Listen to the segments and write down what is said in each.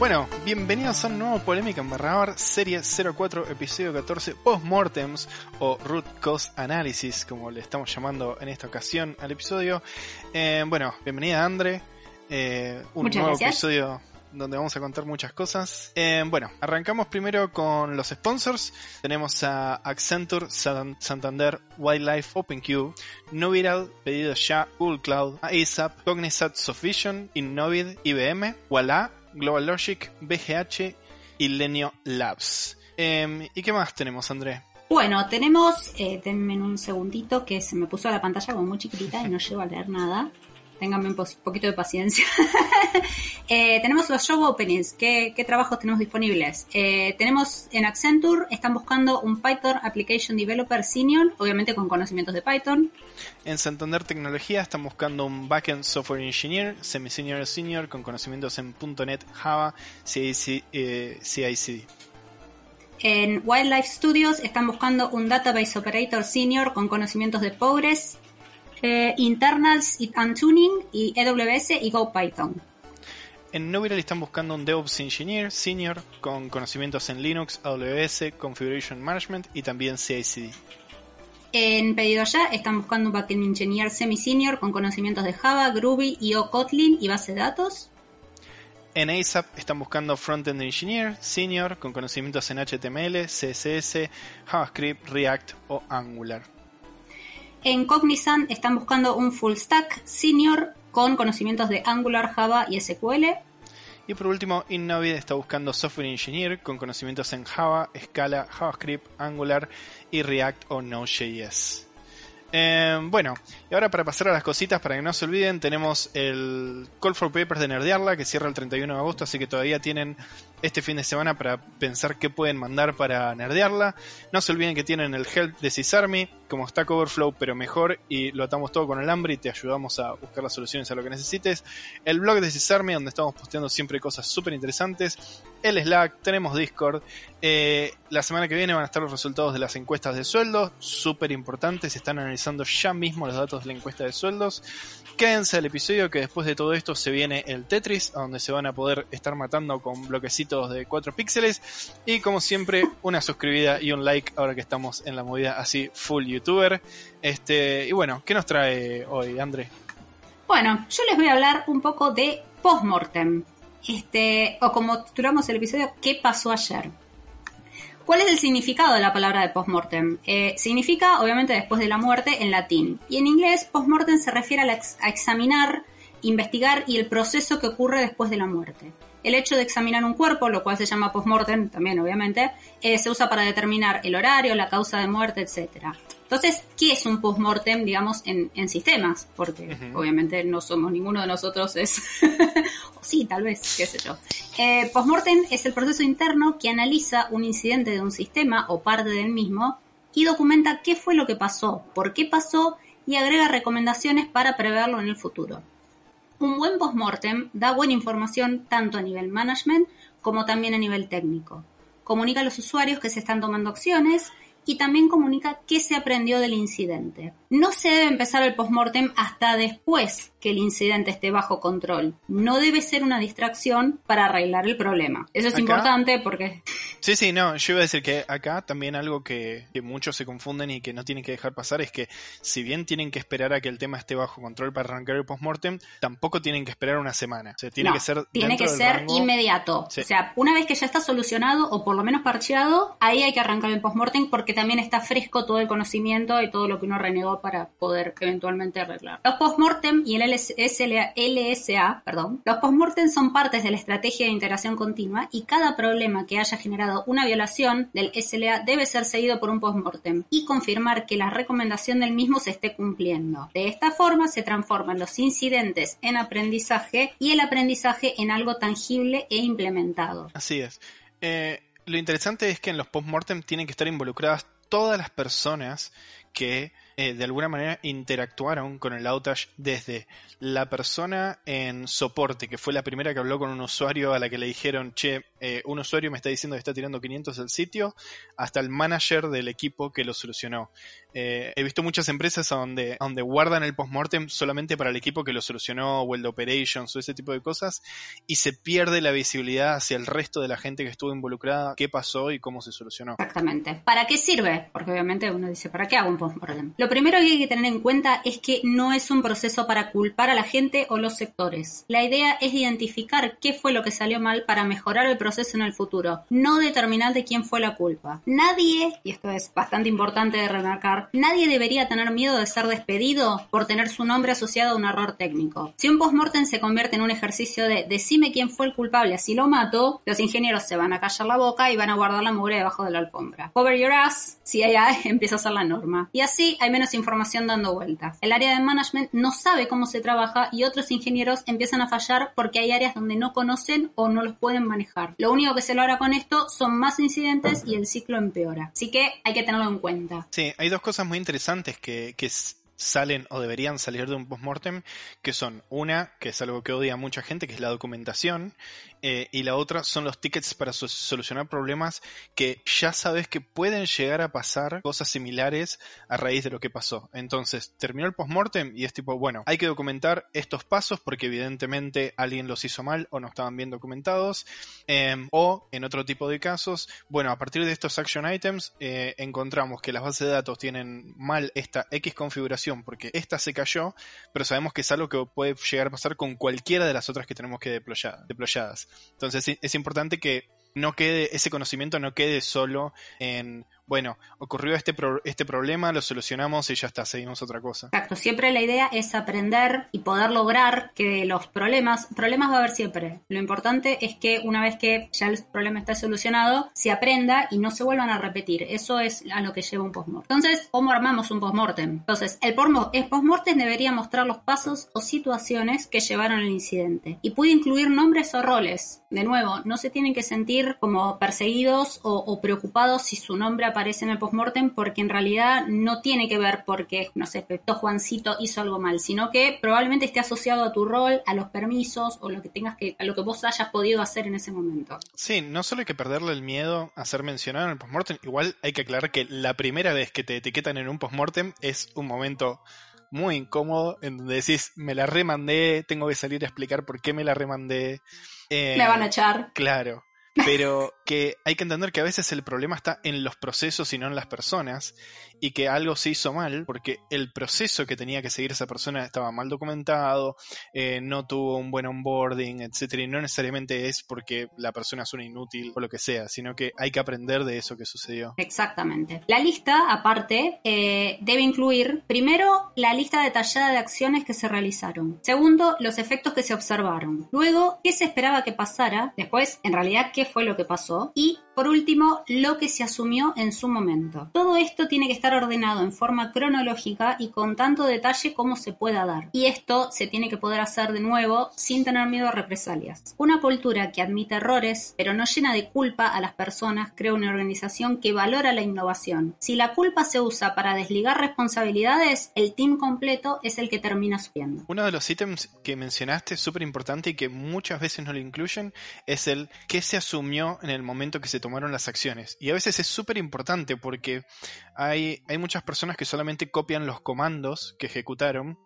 Bueno, bienvenidos a un nuevo Polémica en Barrabar, serie 04, episodio 14, Postmortems o Root Cause Analysis, como le estamos llamando en esta ocasión al episodio. Eh, bueno, bienvenida Andre, eh, un Muchas nuevo gracias. episodio donde vamos a contar muchas cosas. Eh, bueno, arrancamos primero con los sponsors. Tenemos a Accenture, San- Santander, Wildlife, OpenQ, Noviral, Pedido Ya, Google Cloud, ASAP, Cognizant Sofvision, Innovid, IBM, Walla, Global Logic, BGH y Lenio Labs. Eh, ¿Y qué más tenemos, André? Bueno, tenemos, eh, denme un segundito que se me puso la pantalla como muy chiquitita y no llego a leer nada. Ténganme un poquito de paciencia. Eh, tenemos los job openings. ¿Qué, qué trabajos tenemos disponibles? Eh, tenemos en Accenture, están buscando un Python Application Developer Senior, obviamente con conocimientos de Python. En Santander Tecnología están buscando un Backend Software Engineer, Semi-Senior Senior, con conocimientos en .NET, Java, CIC, eh, CICD. En Wildlife Studios están buscando un Database Operator Senior con conocimientos de Postgres, eh, Internals and Tuning y AWS y GoPython. En Noviral están buscando un DevOps Engineer Senior con conocimientos en Linux, AWS, Configuration Management y también CICD. En pedido ya están buscando un Backend Engineer Semi-Senior con conocimientos de Java, Groovy, IO Kotlin y base de datos. En ASAP están buscando Frontend Engineer Senior con conocimientos en HTML, CSS, JavaScript, React o Angular. En Cognizant están buscando un Full Stack Senior con conocimientos de Angular, Java y SQL. Y por último, Innovid está buscando Software Engineer con conocimientos en Java, Scala, JavaScript, Angular y React o Node.js. Eh, bueno, y ahora para pasar a las cositas, para que no se olviden, tenemos el Call for Papers de Nerdearla que cierra el 31 de agosto, así que todavía tienen este fin de semana para pensar qué pueden mandar para nerdearla. No se olviden que tienen el Help de Sysarmy, como Stack Overflow, pero mejor, y lo atamos todo con el hambre y te ayudamos a buscar las soluciones a lo que necesites. El blog de Sysarmy, donde estamos posteando siempre cosas súper interesantes. El Slack, tenemos Discord. Eh, la semana que viene van a estar los resultados de las encuestas de sueldos, súper importantes. Están analizando ya mismo los datos de la encuesta de sueldos. Quédense al episodio que después de todo esto se viene el Tetris, donde se van a poder estar matando con bloquecitos de 4 píxeles. Y como siempre, una suscribida y un like ahora que estamos en la movida así full youtuber. Este, y bueno, ¿qué nos trae hoy, André? Bueno, yo les voy a hablar un poco de postmortem. Este, o como titulamos el episodio, ¿qué pasó ayer? ¿Cuál es el significado de la palabra de postmortem? Eh, significa, obviamente, después de la muerte en latín. Y en inglés, postmortem se refiere a, la ex- a examinar, investigar y el proceso que ocurre después de la muerte. El hecho de examinar un cuerpo, lo cual se llama postmortem también, obviamente, eh, se usa para determinar el horario, la causa de muerte, etcétera. Entonces, ¿qué es un postmortem, digamos, en, en sistemas? Porque Ujú. obviamente no somos, ninguno de nosotros es... sí, tal vez, qué sé yo. Eh, postmortem es el proceso interno que analiza un incidente de un sistema o parte del mismo y documenta qué fue lo que pasó, por qué pasó y agrega recomendaciones para preverlo en el futuro. Un buen postmortem da buena información tanto a nivel management como también a nivel técnico. Comunica a los usuarios que se están tomando acciones y también comunica qué se aprendió del incidente. No se debe empezar el postmortem hasta después que el incidente esté bajo control. No debe ser una distracción para arreglar el problema. Eso es Acá- importante porque Sí, sí, no, yo iba a decir que acá también algo que, que muchos se confunden y que no tienen que dejar pasar es que si bien tienen que esperar a que el tema esté bajo control para arrancar el postmortem, tampoco tienen que esperar una semana. O sea, tiene No, que ser tiene que ser rango- inmediato. Sí. O sea, una vez que ya está solucionado o por lo menos parcheado, ahí hay que arrancar el postmortem porque también está fresco todo el conocimiento y todo lo que uno renegó para poder eventualmente arreglar. Los postmortem y el LSA, perdón, los postmortem son partes de la estrategia de integración continua y cada problema que haya generado una violación del SLA debe ser seguido por un postmortem y confirmar que la recomendación del mismo se esté cumpliendo. De esta forma se transforman los incidentes en aprendizaje y el aprendizaje en algo tangible e implementado. Así es. Eh, lo interesante es que en los postmortem tienen que estar involucradas todas las personas que eh, de alguna manera interactuaron con el outage desde la persona en soporte, que fue la primera que habló con un usuario a la que le dijeron, che, eh, un usuario me está diciendo que está tirando 500 del sitio, hasta el manager del equipo que lo solucionó. Eh, he visto muchas empresas donde, donde guardan el postmortem solamente para el equipo que lo solucionó, o el de operations, o ese tipo de cosas, y se pierde la visibilidad hacia el resto de la gente que estuvo involucrada, qué pasó y cómo se solucionó. Exactamente. ¿Para qué sirve? Porque obviamente uno dice, ¿para qué hago un postmortem? Lo primero que hay que tener en cuenta es que no es un proceso para culpar a la gente o los sectores. La idea es identificar qué fue lo que salió mal para mejorar el proceso en el futuro, no determinar de quién fue la culpa. Nadie, y esto es bastante importante de remarcar, nadie debería tener miedo de ser despedido por tener su nombre asociado a un error técnico. Si un postmortem se convierte en un ejercicio de decime quién fue el culpable, así lo mato, los ingenieros se van a callar la boca y van a guardar la mugre debajo de la alfombra. Cover your ass, CIA empieza a ser la norma. Y así hay menos información dando vueltas. El área de management no sabe cómo se trabaja y otros ingenieros empiezan a fallar porque hay áreas donde no conocen o no los pueden manejar. Lo único que se logra con esto son más incidentes y el ciclo empeora. Así que hay que tenerlo en cuenta. Sí, hay dos cosas muy interesantes que, que salen o deberían salir de un postmortem, que son una, que es algo que odia mucha gente, que es la documentación, eh, y la otra son los tickets para solucionar problemas que ya sabes que pueden llegar a pasar cosas similares a raíz de lo que pasó. Entonces, terminó el postmortem y es tipo, bueno, hay que documentar estos pasos porque evidentemente alguien los hizo mal o no estaban bien documentados. Em, o en otro tipo de casos, bueno, a partir de estos action items eh, encontramos que las bases de datos tienen mal esta X configuración porque esta se cayó, pero sabemos que es algo que puede llegar a pasar con cualquiera de las otras que tenemos que deployadas. Entonces es importante que no quede, ese conocimiento no quede solo en bueno, ocurrió este, este problema, lo solucionamos y ya está, seguimos otra cosa. Exacto, siempre la idea es aprender y poder lograr que los problemas, problemas va a haber siempre. Lo importante es que una vez que ya el problema está solucionado, se aprenda y no se vuelvan a repetir. Eso es a lo que lleva un postmortem. Entonces, ¿cómo armamos un postmortem? Entonces, el, el postmortem debería mostrar los pasos o situaciones que llevaron al incidente y puede incluir nombres o roles. De nuevo, no se tienen que sentir como perseguidos o, o preocupados si su nombre aparece aparece en el postmortem porque en realidad no tiene que ver porque, no sé, Juancito hizo algo mal, sino que probablemente esté asociado a tu rol, a los permisos o lo que tengas que, a lo que vos hayas podido hacer en ese momento. Sí, no solo hay que perderle el miedo a ser mencionado en el postmortem, igual hay que aclarar que la primera vez que te etiquetan en un postmortem es un momento muy incómodo en donde decís, me la remandé, tengo que salir a explicar por qué me la remandé. me van a echar. Claro. Pero que hay que entender que a veces el problema está en los procesos y no en las personas, y que algo se hizo mal porque el proceso que tenía que seguir esa persona estaba mal documentado, eh, no tuvo un buen onboarding, etcétera, y no necesariamente es porque la persona es una inútil o lo que sea, sino que hay que aprender de eso que sucedió. Exactamente. La lista, aparte, eh, debe incluir, primero, la lista detallada de acciones que se realizaron. Segundo, los efectos que se observaron. Luego, qué se esperaba que pasara. Después, en realidad, qué fue lo que pasó. Y, por último, lo que se asumió en su momento. Todo esto tiene que estar ordenado en forma cronológica y con tanto detalle como se pueda dar. Y esto se tiene que poder hacer de nuevo sin tener miedo a represalias. Una cultura que admite errores, pero no llena de culpa a las personas, crea una organización que valora la innovación. Si la culpa se usa para desligar responsabilidades, el team completo es el que termina sufriendo. Uno de los ítems que mencionaste súper importante y que muchas veces no lo incluyen es el qué se asumió en el momento que se tomaron las acciones. Y a veces es súper importante porque hay hay, muchas personas que solamente copian los comandos que ejecutaron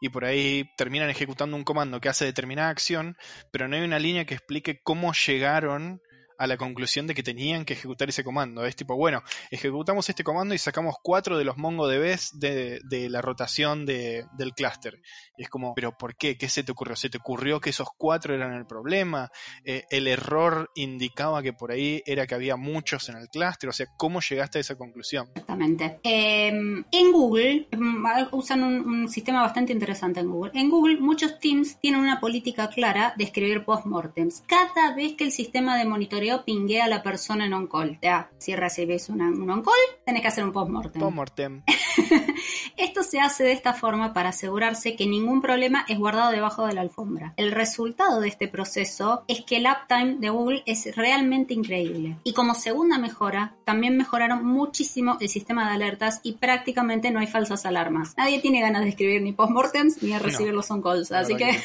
y por ahí terminan ejecutando un comando que hace determinada acción, pero no hay una línea que explique cómo llegaron a la conclusión de que tenían que ejecutar ese comando. Es tipo, bueno, ejecutamos este comando y sacamos cuatro de los MongoDBs de, de la rotación de, del clúster. Es como, pero ¿por qué? ¿Qué se te ocurrió? ¿Se te ocurrió que esos cuatro eran el problema? Eh, ¿El error indicaba que por ahí era que había muchos en el clúster? O sea, ¿cómo llegaste a esa conclusión? Exactamente. Eh, en Google mm, usan un, un sistema bastante interesante en Google. En Google muchos teams tienen una política clara de escribir post-mortems. Cada vez que el sistema de monitoreo pinguea a la persona en on-call. Sea, si recibís una- un on-call, tenés que hacer un post-mortem. Postmortem. Esto se hace de esta forma para asegurarse que ningún problema es guardado debajo de la alfombra. El resultado de este proceso es que el uptime de Google es realmente increíble. Y como segunda mejora, también mejoraron muchísimo el sistema de alertas y prácticamente no hay falsas alarmas. Nadie tiene ganas de escribir ni postmortems ni de recibir No. los on-calls, así que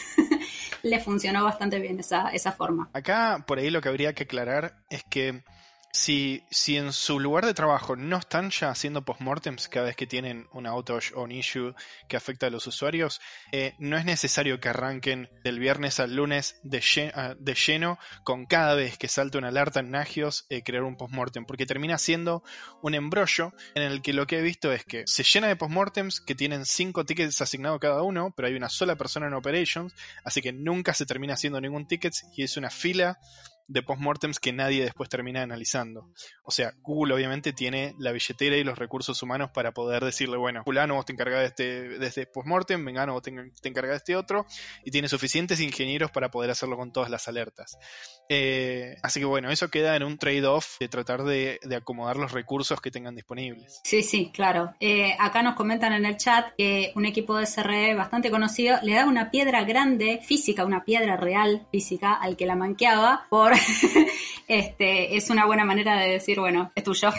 le funcionó bastante bien esa, esa forma. Acá, por ahí lo que habría que aclarar es que si, en su lugar de trabajo no están ya haciendo postmortems cada vez que tienen un outage o un issue que afecta a los usuarios, eh, no es necesario que arranquen del viernes al lunes ah, de lleno con cada vez que salte una alerta en Nagios eh, crear un postmortem, porque termina siendo un embrollo en el que lo que he visto es que se llena de postmortems que tienen cinco tickets asignados cada uno, pero hay una sola persona en operations, así que nunca se termina haciendo ningún ticket y es una fila de postmortems que nadie después termina analizando. O sea, Google obviamente tiene la billetera y los recursos humanos para poder decirle, bueno, fulano vos te encargás de este, de este postmortem, vengano vos te, encargás de este otro, y tiene suficientes ingenieros para poder hacerlo con todas las alertas. Eh, así que bueno, eso queda en un trade-off de tratar de, de acomodar los recursos que tengan disponibles. Sí, sí, claro. Eh, acá nos comentan en el chat que un equipo de SRE bastante conocido le da una piedra grande física, una piedra real física al que la manqueaba por este es una buena manera de decir, bueno, es tuyo.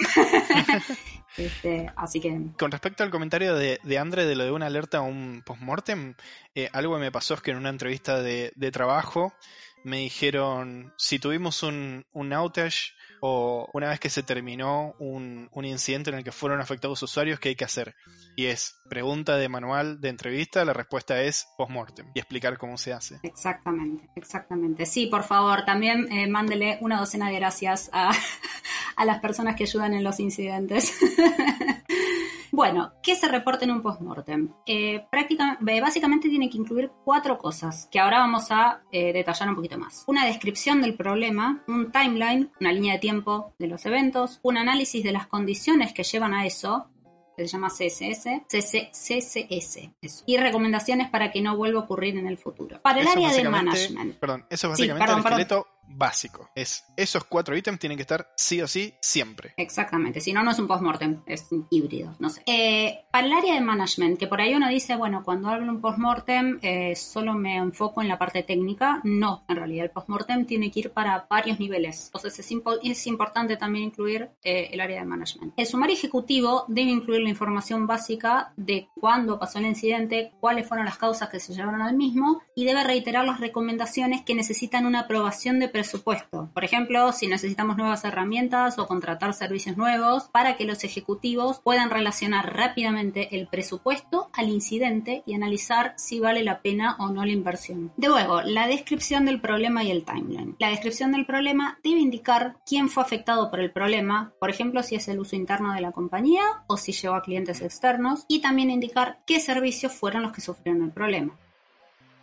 este, así que Con respecto al comentario de, de de lo de una alerta a un postmortem, eh, algo me pasó es que en una entrevista de trabajo me dijeron si tuvimos un, un outage o una vez que se terminó un, un incidente en el que fueron afectados usuarios, ¿qué hay que hacer? Y es pregunta de manual de entrevista, la respuesta es postmortem y explicar cómo se hace. Exactamente, exactamente. Sí, por favor, también eh, mándele una docena de gracias a, a las personas que ayudan en los incidentes. bueno, ¿qué se reporta en un postmortem? Eh, prácticamente, básicamente tiene que incluir cuatro cosas que ahora vamos a eh, detallar un poquito más. Una descripción del problema, un timeline, una línea de tiempo de los eventos, un análisis de las condiciones que llevan a eso, que se llama CSS, CC CSS, eso. y recomendaciones para que no vuelva a ocurrir en el futuro. Para el Eso área de management. Perdón, eso es Sí, básicamente perdón, el esqueleto básico. Es esos cuatro ítems tienen que estar sí o sí siempre. Exactamente, si no, no es un postmortem, es un híbrido, no sé. Eh, para el área de management, que por ahí uno dice, bueno, cuando hablo un postmortem eh, solo me enfoco en la parte técnica, no, en realidad el postmortem tiene que ir para varios niveles, entonces es, impo- es importante también incluir eh, el área de management. El sumario ejecutivo debe incluir la información básica de cuándo pasó el incidente, cuáles fueron las causas que se llevaron al mismo y debe reiterar las recomendaciones que necesitan una aprobación de presupuesto. Por ejemplo, si necesitamos nuevas herramientas o contratar servicios nuevos para que los ejecutivos puedan relacionar rápidamente el presupuesto al incidente y analizar si vale la pena o no la inversión. De nuevo, la descripción del problema y el timeline. La descripción del problema debe indicar quién fue afectado por el problema, por ejemplo, si es el uso interno de la compañía o si llegó a clientes externos, y también indicar qué servicios fueron los que sufrieron el problema.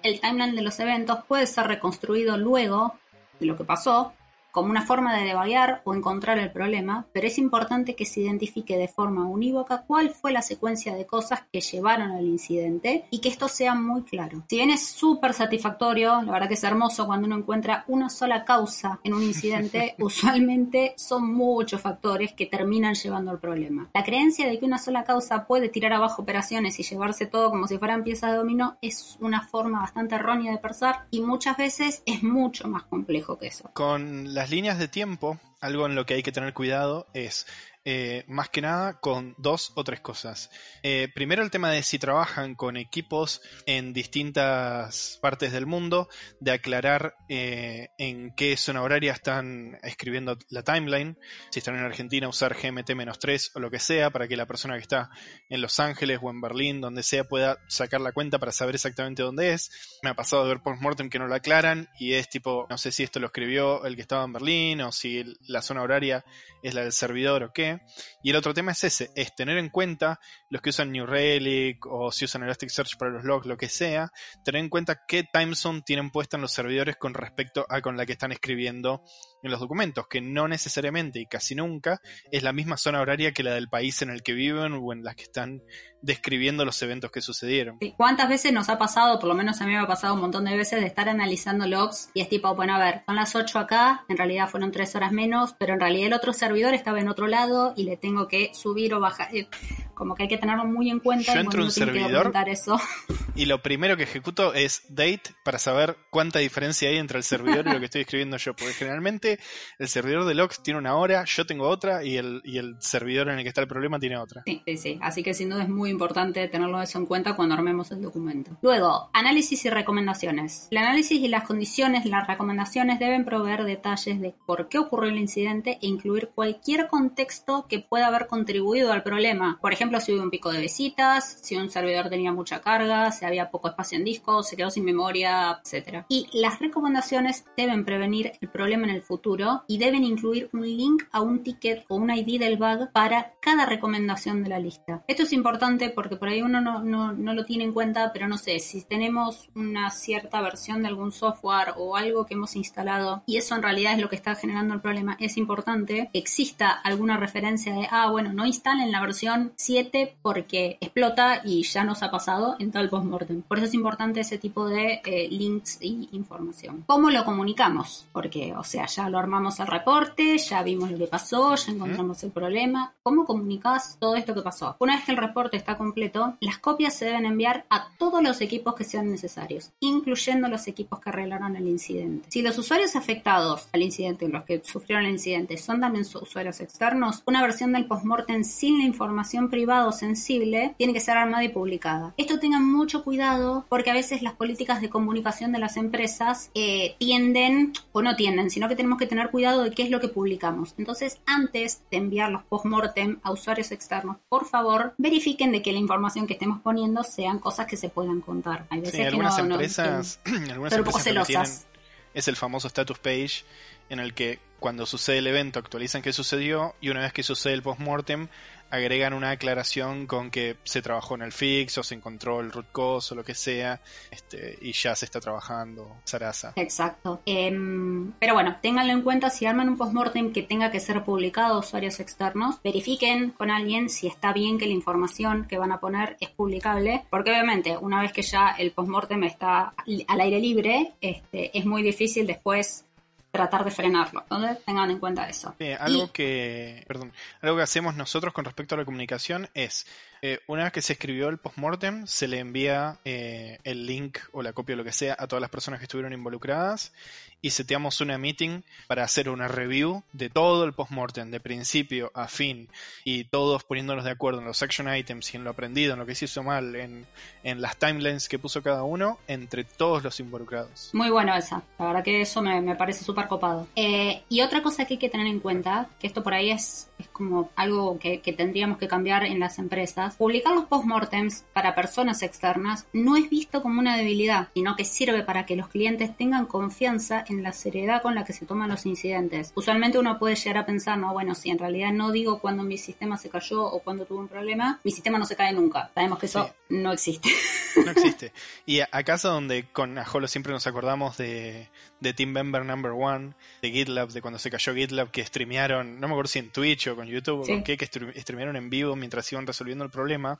El timeline de los eventos puede ser reconstruido luego de lo que pasó como una forma de debaguear o encontrar el problema, pero es importante que se identifique de forma unívoca cuál fue la secuencia de cosas que llevaron al incidente y que esto sea muy claro. Si bien es súper satisfactorio, la verdad que es hermoso cuando uno encuentra una sola causa en un incidente, usualmente son muchos factores que terminan llevando al problema. La creencia de que una sola causa puede tirar abajo operaciones y llevarse todo como si fueran piezas de dominó es una forma bastante errónea de pensar y muchas veces es mucho más complejo que eso. Con las líneas de tiempo, algo en lo que hay que tener cuidado es eh, más que nada con dos o tres cosas. Eh, primero el tema de si trabajan con equipos en distintas partes del mundo, de aclarar eh, en qué zona horaria están escribiendo la timeline, si están en Argentina usar GMT-3 o lo que sea, para que la persona que está en Los Ángeles o en Berlín, donde sea, pueda sacar la cuenta para saber exactamente dónde es. Me ha pasado de ver postmortem que no lo aclaran y es tipo, no sé si esto lo escribió el que estaba en Berlín o si la zona horaria es la del servidor o qué. Y el otro tema es ese, es tener en cuenta los que usan New Relic o si usan Elasticsearch para los logs, lo que sea, tener en cuenta qué timezone tienen puesta en los servidores con respecto a con la que están escribiendo en los documentos, que no necesariamente y casi nunca es la misma zona horaria que la del país en el que viven o en la que están describiendo los eventos que sucedieron. ¿Cuántas veces nos ha pasado, por lo menos a mí me ha pasado un montón de veces, de estar analizando logs y es tipo, bueno, a ver, son las 8 acá, en realidad fueron 3 horas menos, pero en realidad el otro servidor estaba en otro lado y le tengo que subir o bajar. Eh, como que hay que tenerlo muy en cuenta. Yo entro en un servidor eso. y lo primero que ejecuto es date para saber cuánta diferencia hay entre el servidor y lo que estoy escribiendo yo, porque generalmente el servidor de logs tiene una hora, yo tengo otra y el, y el servidor en el que está el problema tiene otra. Sí, sí, sí. Así que sin duda es muy importante tenerlo eso en cuenta cuando armemos el documento. Luego, análisis y recomendaciones. El análisis y las condiciones, las recomendaciones deben proveer detalles de por qué ocurrió el incidente e incluir cualquier contexto que pueda haber contribuido al problema. Por ejemplo, si hubo un pico de visitas, si un servidor tenía mucha carga, si había poco espacio en disco, se quedó sin memoria, etc. Y las recomendaciones deben prevenir el problema en el futuro y deben incluir un link a un ticket o un ID del bug para cada recomendación de la lista. Esto es importante porque por ahí uno no, lo tiene en cuenta, pero no sé, si tenemos una cierta versión de algún software o algo que hemos instalado y eso en realidad es lo que está generando el problema, es importante que exista alguna referencia de, ah, bueno, no instalen la versión 7 porque explota y ya nos ha pasado en tal postmortem. Por eso es importante ese tipo de eh, links y información. ¿Cómo lo comunicamos? Porque, o sea, ya armamos el reporte, ya vimos lo que pasó, ya encontramos el problema. ¿Cómo comunicas todo esto que pasó? Una vez que el reporte está completo, las copias se deben enviar a todos los equipos que sean necesarios, incluyendo los equipos que arreglaron el incidente. Si los usuarios afectados al incidente, los que sufrieron el incidente, son también usuarios externos, una versión del postmortem sin la información privada o sensible tiene que ser armada y publicada. Esto tengan mucho cuidado porque a veces las políticas de comunicación de las empresas eh, tienden, o no tienden, sino que tenemos que tener cuidado de qué es lo que publicamos. Entonces, antes de enviar los postmortem a usuarios externos, por favor, verifiquen de que la información que estemos poniendo sean cosas que se puedan contar. Hay veces algunas empresas, algunas empresas es el famoso status page en el que cuando sucede el evento actualizan qué sucedió y una vez que sucede el postmortem agregan una aclaración con que se trabajó en el fix o se encontró el root cause o lo que sea este, y ya se está trabajando Sarasa. Exacto. Em, pero bueno, ténganlo en cuenta si arman un postmortem que tenga que ser publicado a usuarios externos, verifiquen con alguien si está bien que la información que van a poner es publicable, porque obviamente una vez que ya el postmortem está al aire libre, este, es muy difícil después tratar de frenarlo. Entonces tengan en cuenta eso. algo que, perdón, algo que hacemos nosotros con respecto a la comunicación es eh, una vez que se escribió el postmortem, se le envía eh, el link o la copia o lo que sea a todas las personas que estuvieron involucradas y seteamos una meeting para hacer una review de todo el postmortem, de principio a fin, y todos poniéndonos de acuerdo en los action items y en lo aprendido, en lo que se hizo mal, en, las timelines que puso cada uno, entre todos los involucrados. Muy bueno esa, la verdad que eso me, parece súper copado. Eh, y otra cosa que hay que tener en cuenta, que esto por ahí es, es como algo que, que tendríamos que cambiar en las empresas, publicar los postmortems para personas externas no es visto como una debilidad, sino que sirve para que los clientes tengan confianza en la seriedad con la que se toman los incidentes. Usualmente uno puede llegar a pensar, no, bueno, si en realidad no digo cuando mi sistema se cayó o cuando tuve un problema, mi sistema no se cae nunca. Sabemos que eso no existe. No existe. Y acaso donde con Ajolo siempre nos acordamos de, de Team Member Number One, de GitLab, de cuando se cayó GitLab, que streamearon, no me acuerdo si en Twitch o con YouTube o qué, que streamearon en vivo mientras iban resolviendo el problema.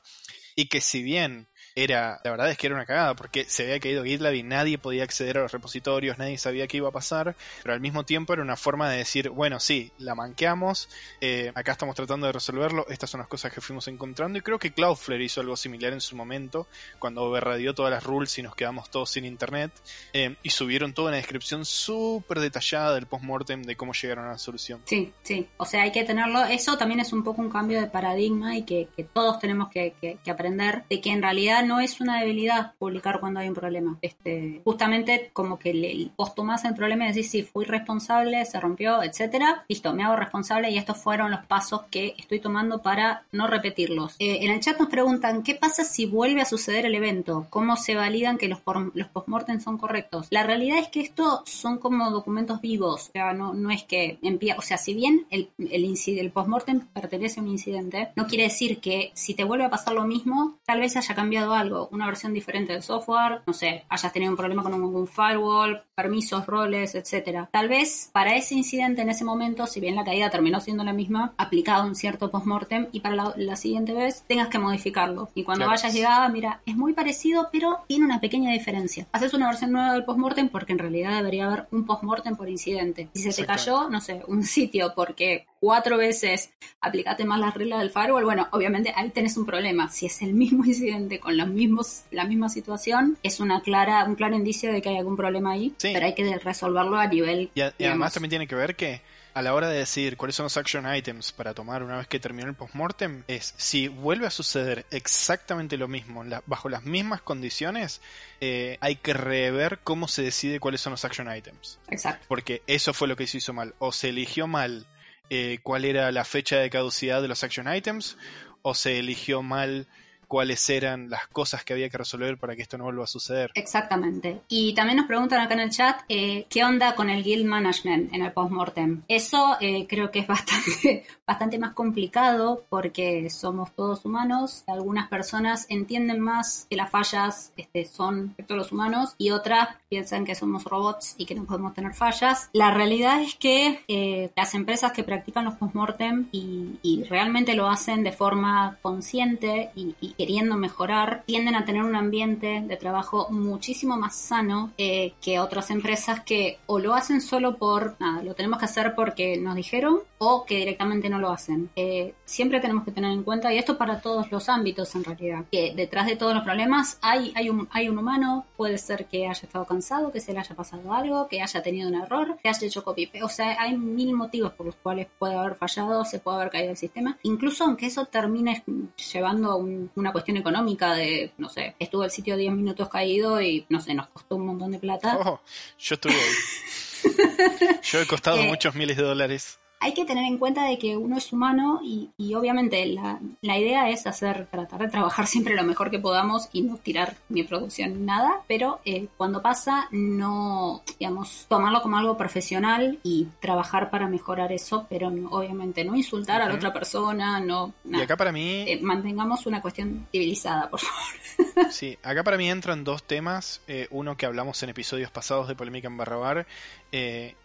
Y que si bien era, la verdad es que era una cagada, porque se había caído GitLab y nadie podía acceder a los repositorios, nadie sabía qué iba a pasar, pero al mismo tiempo era una forma de decir, bueno, sí, la manqueamos, eh, acá estamos tratando de resolverlo, estas son las cosas que fuimos encontrando, y creo que Cloudflare hizo algo similar en su momento, cuando overradió todas las rules y nos quedamos todos sin internet, eh, y subieron toda una descripción súper detallada del postmortem de cómo llegaron a la solución. Sí, sí, o sea, hay que tenerlo, eso también es un poco un cambio de paradigma y que, todos tenemos que, aprender de que en realidad no es una debilidad publicar cuando hay un problema. Este, justamente como que le, vos tomás el problema y decís, sí, fui responsable, se rompió, etcétera, listo, me hago responsable y estos fueron los pasos que estoy tomando para no repetirlos. Eh, en el chat nos preguntan, ¿qué pasa si vuelve a suceder el evento? ¿Cómo se validan que los, los postmortem son correctos? La realidad es que esto son como documentos vivos, o sea, no, no es que empieza, o sea, si bien el, el, el postmortem pertenece a un incidente, no quiere decir que si te vuelve a pasar lo mismo, tal vez haya cambiado algo, una versión diferente del software, no sé, hayas tenido un problema con un, firewall, permisos, roles, etcétera. Tal vez para ese incidente en ese momento, si bien la caída terminó siendo la misma, aplicado un cierto postmortem y para la, siguiente vez tengas que modificarlo. Y cuando vayas llegada, mira, es muy parecido, pero tiene una pequeña diferencia. Haces una versión nueva del postmortem porque en realidad debería haber un postmortem por incidente. Si se te cayó, no sé, un sitio porque cuatro veces aplicate más las reglas del firewall, bueno, obviamente ahí tenés un problema. Si es el mismo incidente con los mismos, la misma situación, es una clara, un claro indicio de que hay algún problema ahí, pero hay que resolverlo a nivel. Y, además también tiene que ver que a la hora de decir cuáles son los action items para tomar una vez que terminó el postmortem, es si vuelve a suceder exactamente lo mismo, bajo las mismas condiciones, eh, hay que rever cómo se decide cuáles son los action items. Exacto. Porque eso fue lo que se hizo mal. O se eligió mal eh, cuál era la fecha de caducidad de los action items, o se eligió mal cuáles eran las cosas que había que resolver para que esto no vuelva a suceder. Exactamente. Y también nos preguntan acá en el chat, eh, ¿qué onda con el guild management en el postmortem? Eso eh, creo que es bastante, bastante más complicado porque somos todos humanos. Algunas personas entienden más que las fallas este, son todos los humanos y otras piensan que somos robots y que no podemos tener fallas. La realidad es que eh, las empresas que practican los postmortem y, y realmente lo hacen de forma consciente y queriendo mejorar, tienden a tener un ambiente de trabajo muchísimo más sano eh, que otras empresas que o lo hacen solo por, nada, lo tenemos que hacer porque nos dijeron o que directamente no lo hacen. Eh, siempre tenemos que tener en cuenta, y esto para todos los ámbitos en realidad, que detrás de todos los problemas hay, hay, un, hay un humano, puede ser que haya estado cansado, que se le haya pasado algo, que haya tenido un error, que haya hecho copy O sea, hay mil motivos por los cuales puede haber fallado, se puede haber caído el sistema. Incluso aunque eso termine llevando a una cuestión económica de, no sé, estuvo el sitio 10 minutos caído y, no sé, nos costó un montón de plata. Oh, yo estuve ahí. yo he costado eh, muchos miles de dólares hay que tener en cuenta de que uno es humano y, obviamente la, idea es hacer, tratar de trabajar siempre lo mejor que podamos y no tirar ni producción ni nada, pero eh, cuando pasa no, digamos, tomarlo como algo profesional y trabajar para mejorar eso, pero obviamente no insultar a la otra persona, no... Y acá para mí... Eh, mantengamos una cuestión civilizada, por favor. sí, acá para mí entran dos temas, eh, uno que hablamos en episodios pasados de Polémica en Barrabar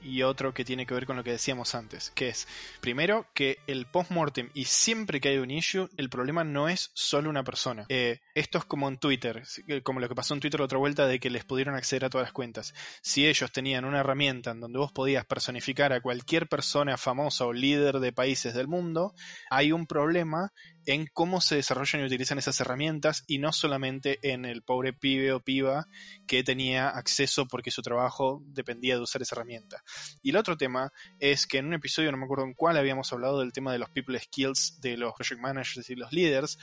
y otro que tiene que ver con lo que decíamos antes, que es, primero, que el post-mortem y siempre que hay un issue, el problema no es solo una persona. Eh, esto es como en Twitter, como lo que pasó en Twitter la otra vuelta de que les pudieron acceder a todas las cuentas. Si ellos tenían una herramienta en donde vos podías personificar a cualquier persona famosa o líder de países del mundo, hay un problema en cómo se desarrollan y utilizan esas herramientas y no solamente en el pobre pibe o piba que tenía acceso porque su trabajo dependía de usar esa herramienta. Y el otro tema es que en un episodio, no me acuerdo en cuál, habíamos hablado del tema de los people skills de los project managers y los líderes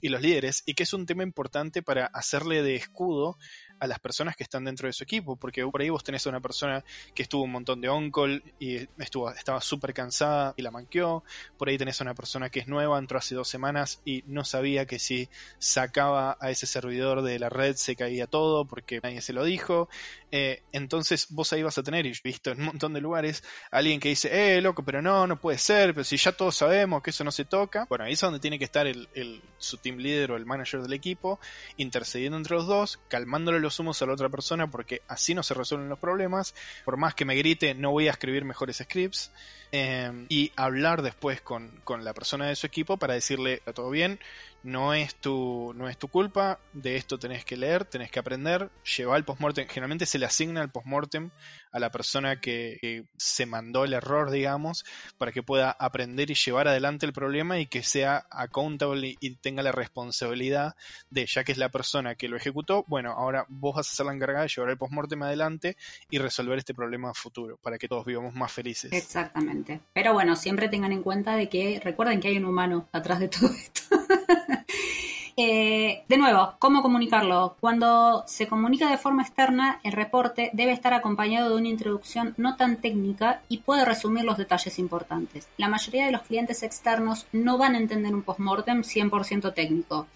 y los líderes y que es un tema importante para hacerle de escudo a las personas que están dentro de su equipo, porque por ahí vos tenés a una persona que estuvo un montón de on-call y estuvo, estaba súper cansada y la manqueó, por ahí tenés a una persona que es nueva, entró hace dos semanas y no sabía que si sacaba a ese servidor de la red se caía todo porque nadie se lo dijo, eh, entonces vos ahí vas a tener, y visto en un montón de lugares, alguien que dice, eh, loco, pero no, no puede ser, pero si ya todos sabemos que eso no se toca, bueno, ahí es donde tiene que estar el, su team leader o el manager del equipo, intercediendo entre los dos, calmándole los humos a la otra persona, porque así no se resuelven los problemas, por más que me grite, no voy a escribir mejores scripts, Em, y hablar después con, la persona de su equipo para decirle, está todo bien, no es tu, no es tu culpa, de esto tenés que leer, tenés que aprender, lleva el postmortem, generalmente se le asigna el postmortem a la persona que, se mandó el error, digamos, para que pueda aprender y llevar adelante el problema y que sea accountable y, tenga la responsabilidad de, ya que es la persona que lo ejecutó, bueno, ahora vos vas a ser la encargada de llevar el postmortem adelante y resolver este problema futuro, para que todos vivamos más felices. Exactamente. Pero bueno, siempre tengan en cuenta de que recuerden que hay un humano atrás de todo esto. Eh, de nuevo, ¿cómo comunicarlo? Cuando se comunica de forma externa, el reporte debe estar acompañado de una introducción no tan técnica y puede resumir los detalles importantes. La mayoría de los clientes externos no van a entender un postmortem 100% técnico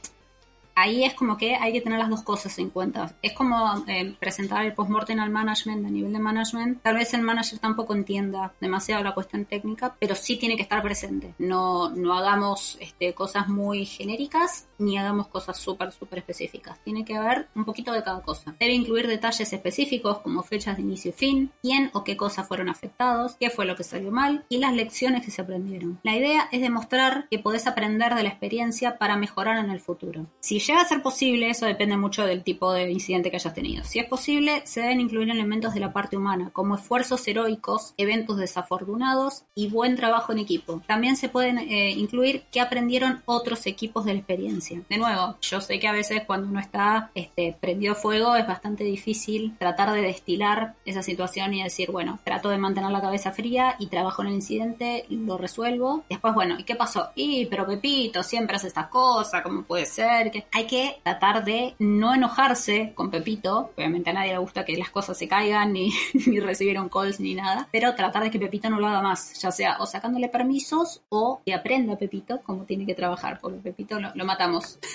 ahí es como que hay que tener las dos cosas en cuenta. Es como eh, presentar el postmortem al management a nivel de management. Tal vez el manager tampoco entienda demasiado la cuestión técnica, pero sí tiene que estar presente. No, no hagamos este, cosas muy genéricas ni hagamos cosas súper, súper específicas. Tiene que haber un poquito de cada cosa. Debe incluir detalles específicos como fechas de inicio y fin, quién o qué cosas fueron afectados, qué fue lo que salió mal y las lecciones que se aprendieron. La idea es demostrar que podés aprender de la experiencia para mejorar en el futuro. Si llega a ser posible, eso depende mucho del tipo de incidente que hayas tenido. Si es posible, se deben incluir elementos de la parte humana, como esfuerzos heroicos, eventos desafortunados y buen trabajo en equipo. También se pueden eh, incluir qué aprendieron otros equipos de la experiencia. De nuevo, yo sé que a veces cuando uno está este, prendido fuego es bastante difícil tratar de destilar esa situación y decir, bueno, trato de mantener la cabeza fría y trabajo en el incidente, lo resuelvo. Después, bueno, ¿y qué pasó? Y, pero Pepito siempre hace estas cosas, ¿cómo puede ser? Que hay que tratar de no enojarse con Pepito. Obviamente a nadie le gusta que las cosas se caigan, ni, ni recibir un calls, ni nada. Pero tratar de que Pepito no lo haga más. Ya sea o sacándole permisos o que aprenda Pepito cómo tiene que trabajar. Porque Pepito lo, matamos.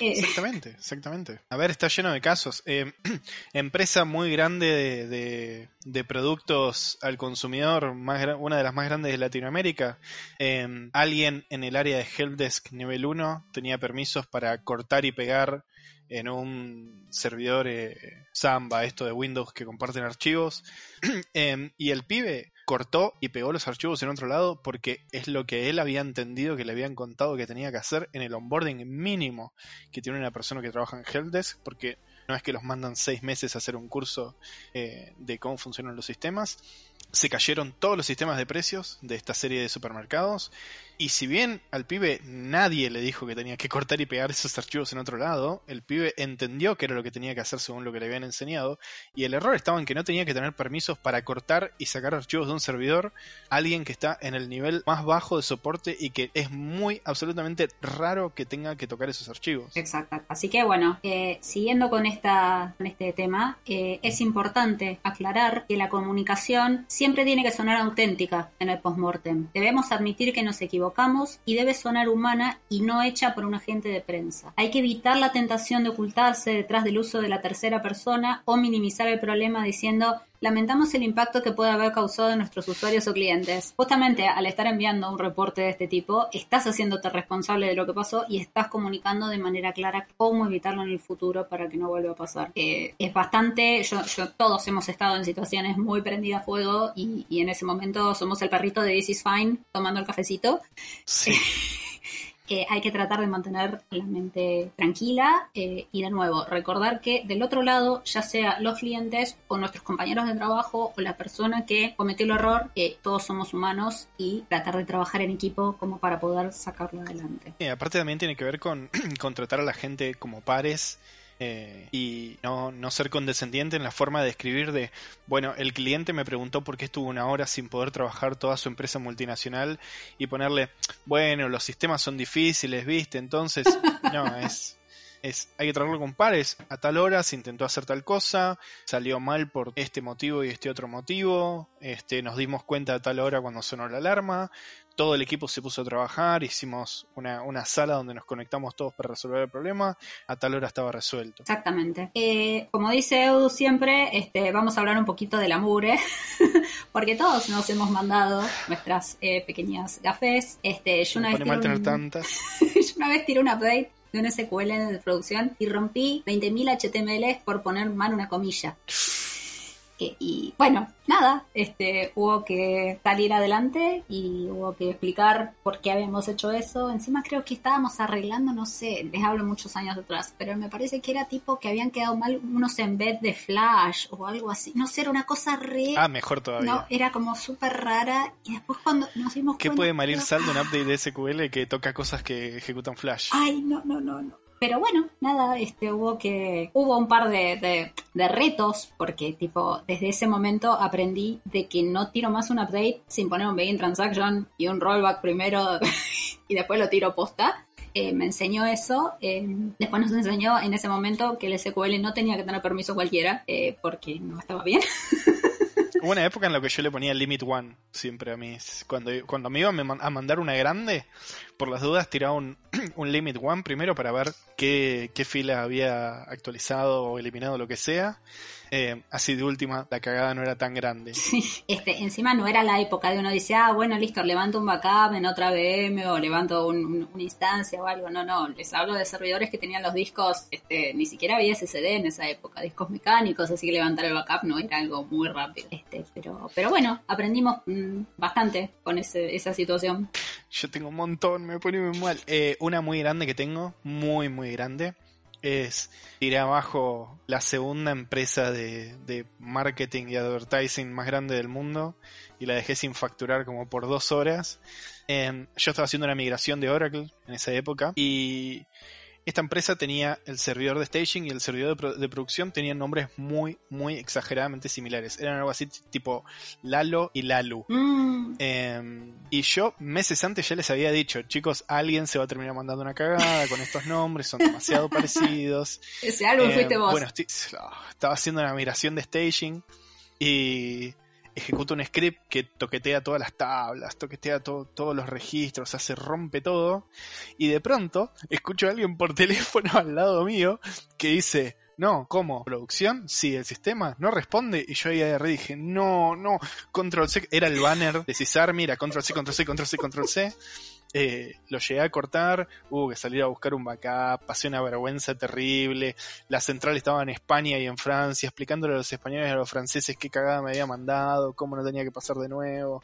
Eh, exactamente, exactamente. A ver, está lleno de casos. Eh, empresa muy grande de, de, productos al consumidor, más, una de las más grandes de Latinoamérica. Eh, alguien en el área de Helpdesk nivel 1 tenía permisos para cortar y pegar en un servidor Samba, esto de Windows que comparten archivos. y el pibe cortó y pegó los archivos en otro lado porque es lo que él había entendido que le habían contado que tenía que hacer en el onboarding mínimo que tiene una persona que trabaja en Helpdesk, porque no es que los mandan seis meses a hacer un curso eh, de cómo funcionan los sistemas. Se cayeron todos los sistemas de precios de esta serie de supermercados y si bien al pibe nadie le dijo que tenía que cortar y pegar esos archivos en otro lado, el pibe entendió que era lo que tenía que hacer según lo que le habían enseñado, y el error estaba en que no tenía que tener permisos para cortar y sacar archivos de un servidor, alguien que está en el nivel más bajo de soporte y que es muy absolutamente raro que tenga que tocar esos archivos. Exacto. Así que bueno, eh, siguiendo con, esta, este tema, eh, es importante aclarar que la comunicación siempre tiene que sonar auténtica en el postmortem. Debemos admitir que nos equivocamos y debe sonar humana y no hecha por un agente de prensa. Hay que evitar la tentación de ocultarse detrás del uso de la tercera persona o minimizar el problema diciendo lamentamos el impacto que puede haber causado en nuestros usuarios o clientes. Justamente al estar enviando un reporte de este tipo, estás haciéndote responsable de lo que pasó y estás comunicando de manera clara cómo evitarlo en el futuro para que no vuelva a pasar. Eh, es bastante, yo, todos hemos estado en situaciones muy prendidas a fuego y, y en ese momento somos el perrito de This is Fine tomando el cafecito. Sí. hay que tratar de mantener la mente tranquila eh, y de nuevo recordar que del otro lado, ya sea los clientes o nuestros compañeros de trabajo o la persona que cometió el error, que todos somos humanos y tratar de trabajar en equipo como para poder sacarlo adelante. aparte también tiene que ver con, con tratar a la gente como pares eh, y no, no ser condescendiente en la forma de escribir de, bueno, el cliente me preguntó por qué estuvo una hora sin poder trabajar toda su empresa multinacional y ponerle, bueno, los sistemas son difíciles, viste, entonces, no, es es hay que tratarlo con pares. A tal hora se intentó hacer tal cosa, salió mal por este motivo y este otro motivo. Este, nos dimos cuenta a tal hora cuando sonó la alarma. Todo el equipo se puso a trabajar, hicimos una, una sala donde nos conectamos todos para resolver el problema. A tal hora estaba resuelto. Exactamente. Eh, como dice Edu siempre, este, vamos a hablar un poquito de la mugre, porque todos nos hemos mandado nuestras eh, pequeñas gafes. Este, yo una vez tener tantas. yo una vez tiré un update de un SQL de producción y rompí 20.000 HTML por poner mal una comilla. Eh, y bueno, nada, este, hubo que salir adelante y hubo que explicar por qué habíamos hecho eso. Encima creo que estábamos arreglando, no sé, les hablo muchos años atrás, pero me parece que era tipo que habían quedado mal unos en vez de Flash o algo así. No sé, era una cosa re... Ah, mejor todavía. No, era como súper rara y después cuando nos dimos ¿Qué cuenta... puede mal ir pero- sal de un update de SQL que toca cosas que ejecutan Flash? Ay, no, no, no, no. Pero bueno, nada, este hubo que hubo un par de, de- de retos porque tipo desde ese momento aprendí de que no tiro más un update sin poner un begin transaction y un rollback primero y después lo tiro posta. Eh, me enseñó eso. eh, después nos enseñó en ese momento que el SQL no tenía que tener permiso cualquiera eh, porque no estaba bien. Hubo una época en la que yo le ponía limit one siempre a mis. Cuando, cuando me iban a mandar una grande, por las dudas tiraba un, un limit one primero para ver qué, qué fila había actualizado o eliminado, lo que sea. Eh, así de última, la cagada no era tan grande. Este, encima no era la época de uno dice, ah, bueno, listo, levanto un backup en otra VM o levanto un- un- una instancia o algo. No, no, les hablo de servidores que tenían los discos, este, ni siquiera había SSD en esa época, discos mecánicos, así que levantar el backup no era algo muy rápido. Este, pero, pero bueno, aprendimos mm, bastante con ese, esa situación. Yo tengo un montón, me pone muy mal. Eh, una muy grande que tengo, muy, muy grande, es tiré abajo la segunda empresa de, de marketing y advertising más grande del mundo y la dejé sin facturar como por dos horas. Eh, yo estaba haciendo una migración de Oracle en esa época y esta empresa tenía el servidor de staging y el servidor de, pro- de producción tenían nombres muy, muy exageradamente similares. Eran algo así tipo Lalo y Lalu. Mm, Eh, y yo meses antes ya les había dicho, chicos, alguien se va a terminar mandando una cagada con estos nombres, son demasiado parecidos. ese álbum Eh, fuiste vos. Bueno, ah, estaba haciendo una migración de staging y ejecuto un script que toquetea todas las tablas, toquetea to- todos los registros, o sea, se rompe todo. Y de pronto escucho a alguien por teléfono al lado mío que dice, no, ¿cómo? ¿Producción? Sí, el sistema no responde. Y yo ahí agarré y dije, no, no, control C, era el banner de Cisar, mira, control C, control C, control C, control C. Eh, lo llegué a cortar, hubo que salir a buscar un backup, pasé una vergüenza terrible, la central estaba en España y en Francia, explicándole a los españoles y a los franceses qué cagada me había mandado, cómo no tenía que pasar de nuevo.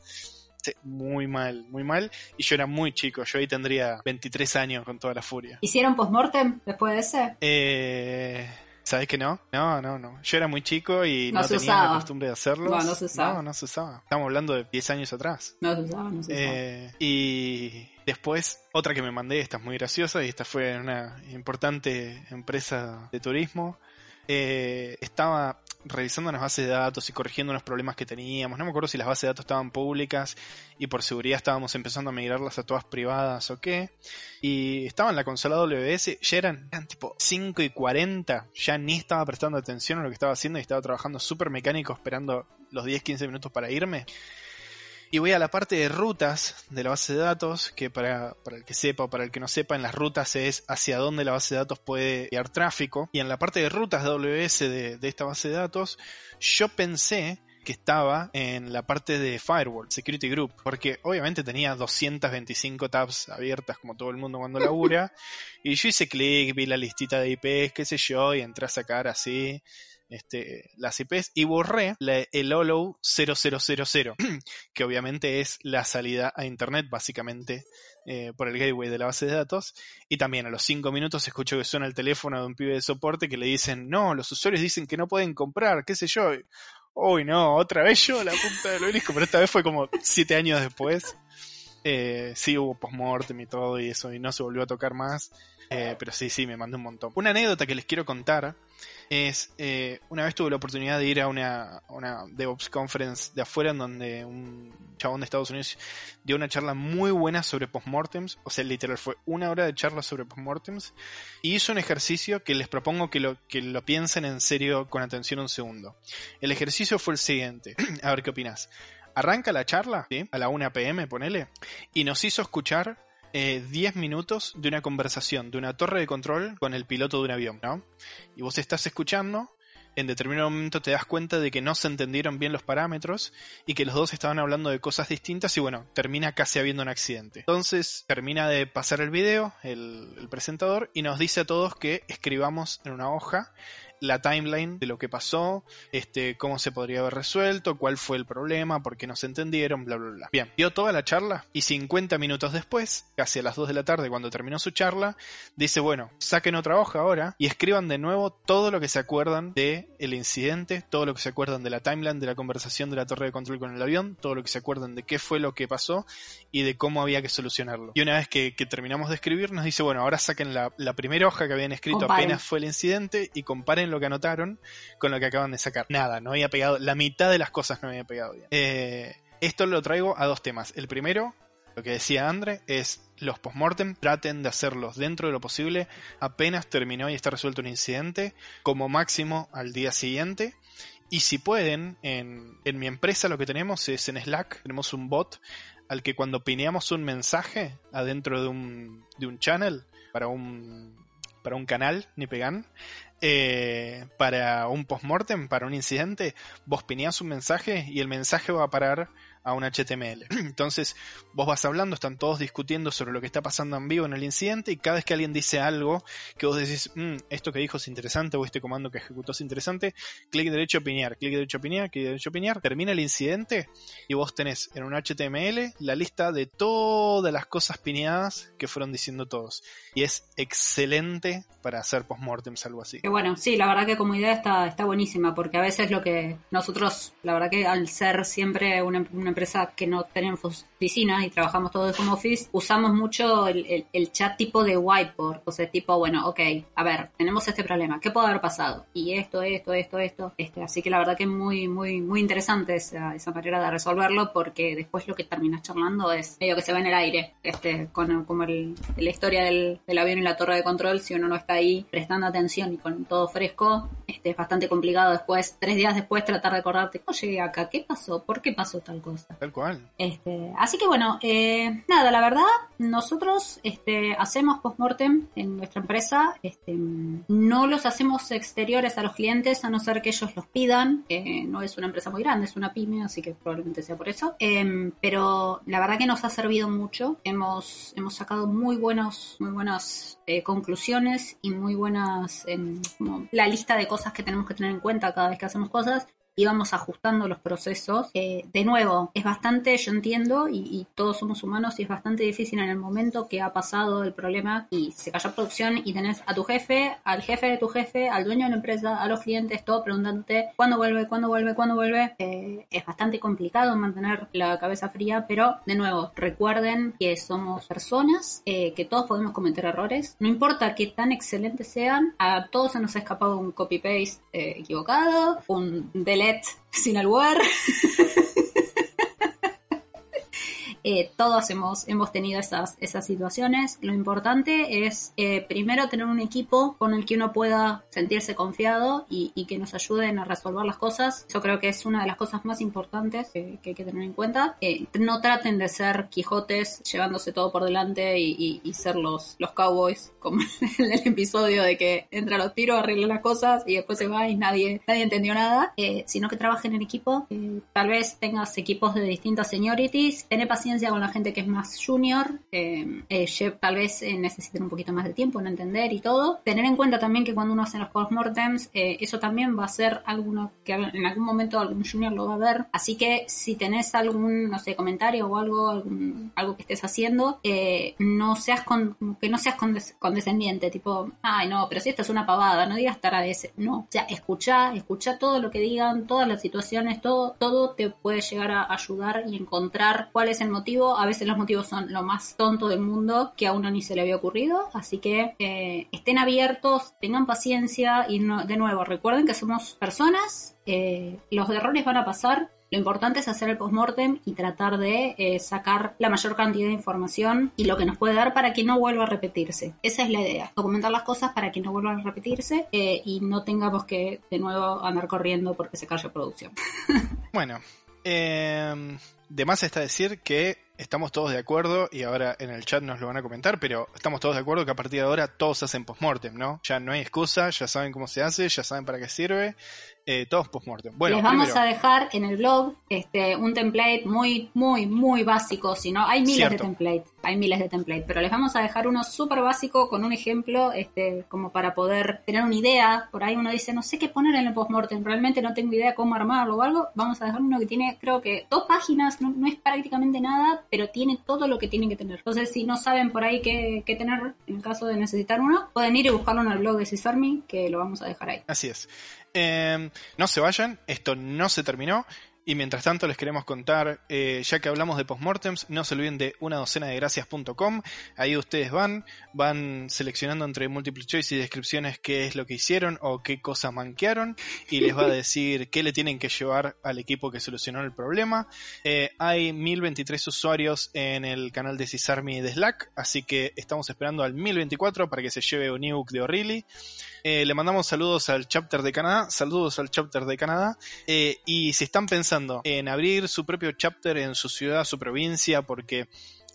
Sí, Muy mal, muy mal. Y yo era muy chico, yo ahí tendría 23 años con toda la furia. ¿Hicieron postmortem después de ese? Eh, ¿Sabes que no? No, no, no. Yo era muy chico y No no, tenía usaba. la costumbre de hacerlo. No, no se usaba. No, no se usaba. Estamos hablando de 10 años atrás. No se usaba, no se usaba. Eh, y después, otra que me mandé, esta es muy graciosa, y esta fue una importante empresa de turismo. Eh, estaba revisando unas bases de datos y corrigiendo unos problemas que teníamos. No me acuerdo si las bases de datos estaban públicas y por seguridad estábamos empezando a migrarlas a todas privadas o qué. Y estaba en la consola WS, ya eran, eran tipo 5 y 40, ya ni estaba prestando atención a lo que estaba haciendo y estaba trabajando súper mecánico esperando los 10-15 minutos para irme. Y voy a la parte de rutas de la base de datos, que para, para el que sepa o para el que no sepa, en las rutas es hacia dónde la base de datos puede enviar tráfico. Y en la parte de rutas AWS de, de esta base de datos, yo pensé que estaba en la parte de Firewall, Security Group, porque obviamente tenía 225 tabs abiertas como todo el mundo cuando labura, y yo hice clic, vi la listita de IPs, qué sé yo, y entré a sacar así este, las IPs y borré el OLO 0000, que obviamente es la salida a Internet básicamente eh, por el gateway de la base de datos. Y también a los 5 minutos escucho que suena el teléfono de un pibe de soporte que le dicen, no, los usuarios dicen que no pueden comprar, qué sé yo. Uy, no, otra vez yo, la punta del obelisco, pero esta vez fue como 7 años después. Eh, sí hubo postmortem y todo y eso, y no se volvió a tocar más. Eh, pero sí, sí, me mandé un montón. Una anécdota que les quiero contar es, eh, una vez tuve la oportunidad de ir a una, una DevOps Conference de afuera en donde un chabón de Estados Unidos dio una charla muy buena sobre postmortems, o sea, literal fue una hora de charla sobre postmortems, y hizo un ejercicio que les propongo que lo, que lo piensen en serio con atención un segundo. El ejercicio fue el siguiente, a ver qué opinas. Arranca la charla, a la 1 pm, ponele, y nos hizo escuchar eh, 10 minutos de una conversación de una torre de control con el piloto de un avión, ¿no? Y vos estás escuchando en determinado momento te das cuenta de que no se entendieron bien los parámetros y que los dos estaban hablando de cosas distintas y bueno, termina casi habiendo un accidente. Entonces termina de pasar el video, el, presentador, y nos dice a todos que escribamos en una hoja la timeline de lo que pasó, este, cómo se podría haber resuelto, cuál fue el problema, por qué no se entendieron, bla, bla, bla. Bien, dio toda la charla y 50 minutos después, casi a las 2 de la tarde cuando terminó su charla, dice, bueno, saquen otra hoja ahora y escriban de nuevo todo lo que se acuerdan de el incidente, todo lo que se acuerdan de la timeline, de la conversación de la torre de control con el avión, todo lo que se acuerdan de qué fue lo que pasó y de cómo había que solucionarlo. Y una vez que, terminamos de escribir, nos dice, bueno, ahora saquen la, primera hoja que habían escrito apenas fue el incidente y comparen lo que anotaron con lo que acaban de sacar. Nada, no había pegado, la mitad de las cosas no había pegado bien. Eh, esto lo traigo a dos temas. El primero, lo que decía Andre, es los postmortem traten de hacerlos dentro de lo posible apenas terminó y está resuelto un incidente, como máximo al día siguiente. Y si pueden, en, en mi empresa lo que tenemos es en Slack, tenemos un bot al que cuando pineamos un mensaje adentro de un, de un channel para un, para un canal, ni pegan, eh, para un postmortem, para un incidente, vos pineás un mensaje y el mensaje va a parar a un HTML. Entonces, vos vas hablando, están todos discutiendo sobre lo que está pasando en vivo en el incidente y cada vez que alguien dice algo que vos decís, mm, esto que dijo es interesante o este comando que ejecutó es interesante, clic derecho a pinear, clic derecho a pinear, clic derecho a pinear, termina el incidente y vos tenés en un HTML la lista de todas las cosas pineadas que fueron diciendo todos. Y es excelente para hacer postmortems, algo así. bueno, sí, la verdad que como idea está, está buenísima porque a veces lo que nosotros, la verdad que al ser siempre una empresa que no tenemos oficina y trabajamos todo de home office, usamos mucho el, chat tipo de whiteboard, o sea, tipo, bueno, ok, a ver, tenemos este problema, ¿qué puede haber pasado? Y esto, esto, esto, esto, este, así que la verdad que es muy, muy, muy interesante esa, esa manera de resolverlo porque después lo que terminas charlando es medio que se ve en el aire, este, con como el, la historia del, del avión y la torre de control, si uno no está ahí prestando atención y con todo fresco, este, es bastante complicado después, tres días después, tratar de acordarte, ¿cómo llegué acá? ¿Qué pasó? ¿Por qué pasó tal cosa? Tal cual. Este, así que bueno, eh, nada, la verdad, nosotros este, hacemos postmortem en nuestra empresa. Este, no los hacemos exteriores a los clientes, a no ser que ellos los pidan. no es una empresa muy grande, es una pyme, así que probablemente sea por eso. Em, pero la verdad que nos ha servido mucho. Hemos, hemos sacado muy buenos, muy buenas eh, conclusiones y muy buenas, em, la lista de cosas que tenemos que tener en cuenta cada vez que hacemos cosas íbamos ajustando los procesos. Eh, de nuevo, es bastante, yo entiendo, y, todos somos humanos, y es bastante difícil en el momento que ha pasado el problema y se cayó producción y tenés a tu jefe, al jefe de tu jefe, al dueño de la empresa, a los clientes, todo preguntándote cuándo vuelve, cuándo vuelve, cuándo vuelve. Eh, es bastante complicado mantener la cabeza fría, pero de nuevo, recuerden que somos personas, eh, que todos podemos cometer errores. No importa qué tan excelentes sean, a todos se nos ha escapado un copy-paste equivocado, un delete sin. Eh, todos hemos, hemos tenido esas, esas situaciones. Lo importante es eh, primero tener un equipo con el que uno pueda sentirse confiado y, que nos ayuden a resolver las cosas. Yo creo que es una de las cosas más importantes que, hay que tener en cuenta. Eh, no traten de ser Quijotes llevándose todo por delante y, ser los, los cowboys, como en el episodio de que entra los tiros, arregla las cosas y después se va y nadie, nadie entendió nada, sino que trabajen en equipo. tal vez tengas equipos de distintas seniorities, tener paciencia con la gente que es más junior, eh, eh tal vez eh, necesiten un poquito más de tiempo en entender y todo. Tener en cuenta también que cuando uno hace los postmortems, eh, eso también va a ser alguno que en algún momento algún junior lo va a ver. Así que si tenés algún, no sé, comentario o algo, algún, algo que estés haciendo, no seas con, que no seas condescendiente, tipo, ay no, pero si esto es una pavada, no digas ese No, o sea, escucha, escucha todo lo que digan, todas las situaciones, todo, todo te puede llegar a ayudar y encontrar cuál es el motivo a veces los motivos son lo más tonto del mundo que a uno ni se le había ocurrido, así que eh, estén abiertos, tengan paciencia y de nuevo recuerden que somos personas, eh, los errores van a pasar, lo importante es hacer el postmortem y tratar de eh, sacar la mayor cantidad de información y lo que nos puede dar para que no vuelva a repetirse. Esa es la idea, documentar las cosas para que no vuelvan a repetirse y no tengamos que de nuevo andar corriendo porque se cae producción. bueno, eh, de más está decir que estamos todos de acuerdo, y ahora en el chat nos lo van a comentar, pero estamos todos de acuerdo que a partir de ahora todos hacen postmortem, ¿no? Ya no hay excusa, ya saben cómo se hace, ya saben para qué sirve, eh, todos postmortem. Bueno, Les vamos a dejar en el blog este, un template muy, muy, muy básico. Si no, hay miles de templates, hay miles de templates, pero les vamos a dejar uno súper básico con un ejemplo, este, como para poder tener una idea. Por ahí uno dice, no sé qué poner en el postmortem, realmente no tengo idea cómo armarlo o algo. Vamos a dejar uno que tiene, creo que, dos páginas, no, es prácticamente nada, pero tiene todo lo que tienen que tener. Entonces, si no saben por ahí qué, qué tener en el caso de necesitar uno, pueden ir y buscarlo en el blog de Cisarmi, que lo vamos a dejar ahí. Así es. Em, no se vayan, esto no se terminó. Y mientras tanto les queremos contar, eh, ya que hablamos de postmortems, no se olviden de una docena de gracias.com. Ahí ustedes van, van seleccionando entre multiple choice y descripciones qué es lo que hicieron o qué cosas manquearon y les va a decir qué le tienen que llevar al equipo que solucionó el problema. Eh, hay 1023 usuarios en el canal de Cisarmi de Slack, así que estamos esperando al 1024 para que se lleve un ebook de O'Reilly. Eh, le mandamos saludos al chapter de Canadá, saludos al chapter de Canadá. y si están pensando en abrir su propio chapter en su ciudad, su provincia, porque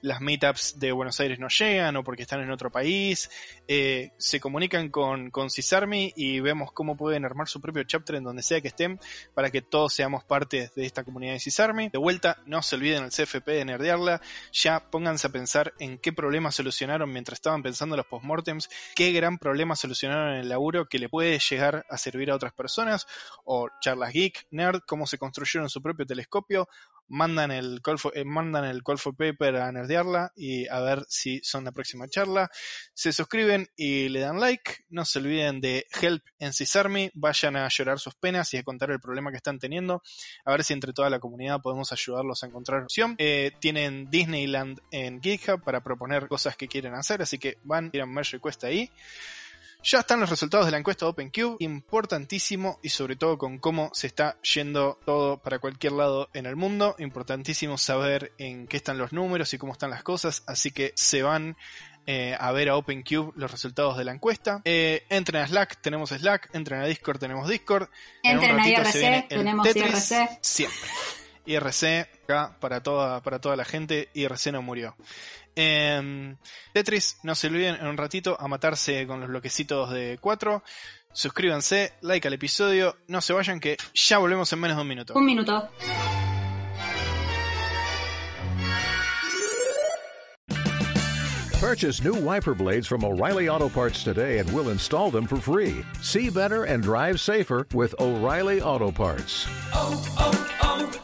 las meetups de Buenos Aires no llegan o porque están en otro país, eh, se comunican con, con CISARMI y vemos cómo pueden armar su propio chapter en donde sea que estén para que todos seamos parte de esta comunidad de CISARMI. De vuelta, no se olviden el CFP de nerdearla, ya pónganse a pensar en qué problemas solucionaron mientras estaban pensando los postmortems, qué gran problema solucionaron en el laburo que le puede llegar a servir a otras personas, o charlas geek, nerd, cómo se construyeron su propio telescopio, mandan el call for, eh, mandan el call for paper a nerdearla y a ver si son la próxima charla. Se suscriben y le dan like. No se olviden de help en CISARMI. Vayan a llorar sus penas y a contar el problema que están teniendo. A ver si entre toda la comunidad podemos ayudarlos a encontrar opción. Eh, tienen Disneyland en GitHub para proponer cosas que quieren hacer, así que van, tiran merge request ahí. Ya están los resultados de la encuesta de OpenCube, importantísimo y sobre todo con cómo se está yendo todo para cualquier lado en el mundo, importantísimo saber en qué están los números y cómo están las cosas, así que se van eh, a ver a OpenCube los resultados de la encuesta. Eh, entren a Slack, tenemos Slack, entren a Discord, tenemos Discord. Entren a IRC, tenemos IRC. Siempre. IRC, acá para toda, para toda la gente, IRC no murió. Eh, Tetris, no se olviden en un ratito a matarse con los bloquecitos de 4. Suscríbanse, like al episodio, no se vayan que ya volvemos en menos de un minuto. Un minuto. Purchase new wiper blades from O'Reilly Auto Parts today and we'll install them for free. See better and drive safer with O'Reilly Auto Parts. Oh, oh, oh,